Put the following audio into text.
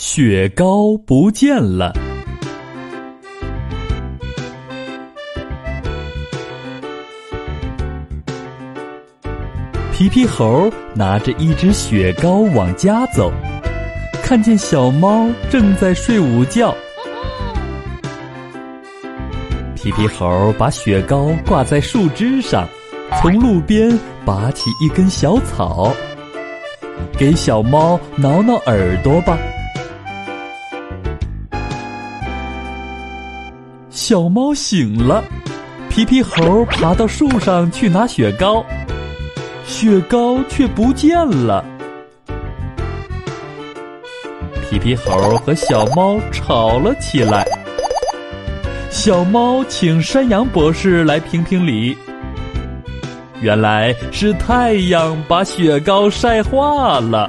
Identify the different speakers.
Speaker 1: 雪糕不见了。皮皮猴拿着一只雪糕往家走，看见小猫正在睡午觉。皮皮猴把雪糕挂在树枝上，从路边拔起一根小草，给小猫挠挠耳朵吧。小猫醒了，皮皮猴爬到树上去拿雪糕。雪糕却不见了，皮皮猴和小猫吵了起来。小猫请山羊博士来评评理，原来是太阳把雪糕晒化了。